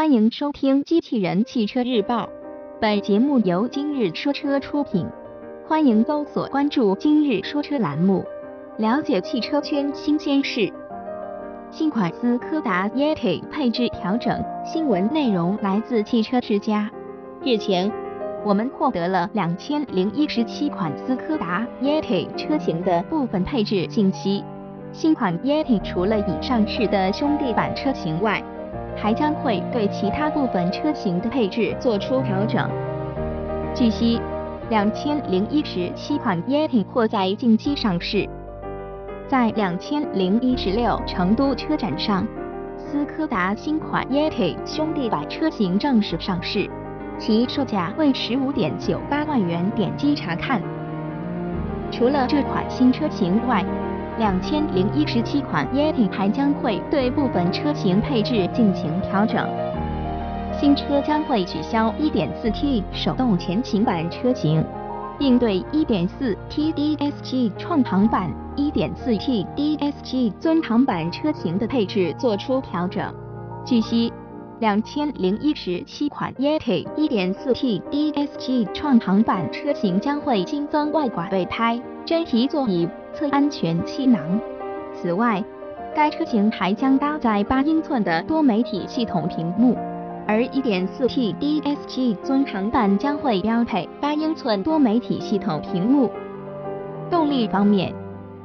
欢迎收听《机器人汽车日报》，本节目由今日说车出品。欢迎搜索关注“今日说车”栏目，了解汽车圈新鲜事。新款斯柯达 Yeti 配置调整，新闻内容来自汽车之家。日前，我们获得了两千零一十七款斯柯达 Yeti 车型的部分配置信息。新款 Yeti 除了已上市的兄弟版车型外，还将会对其他部分车型的配置做出调整。据悉，两千零一十七款 Yeti 或在近期上市。在两千零一十六成都车展上，斯柯达新款 Yeti 兄弟版车型正式上市，其售价为十五点九八万元。点击查看。除了这款新车型外，两千零一十七款 Yeti 还将会对部分车型配置进行调整。新车将会取消 1.4T 手动前行版车型，并对 1.4T DSG 创行版、1.4T DSG 尊航版车型的配置做出调整。据悉，两千零一十七款 Yeti 1.4T DSG 创行版车型将会新增外挂备胎、真皮座椅。侧安全气囊。此外，该车型还将搭载八英寸的多媒体系统屏幕，而 1.4T DSG 尊航版将会标配八英寸多媒体系统屏幕。动力方面，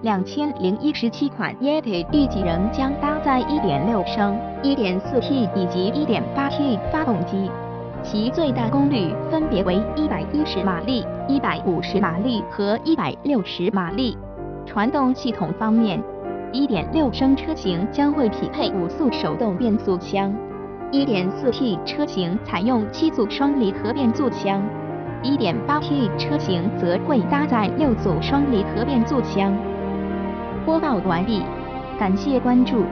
两千零一十七款 Yeti 预计仍将搭载1.6升、1.4T 以及 1.8T 发动机，其最大功率分别为110马力、150马力和160马力。传动系统方面，1.6升车型将会匹配五速手动变速箱，1.4T 车型采用七速双离合变速箱，1.8T 车型则会搭载六速双离合变速箱。播报完毕，感谢关注。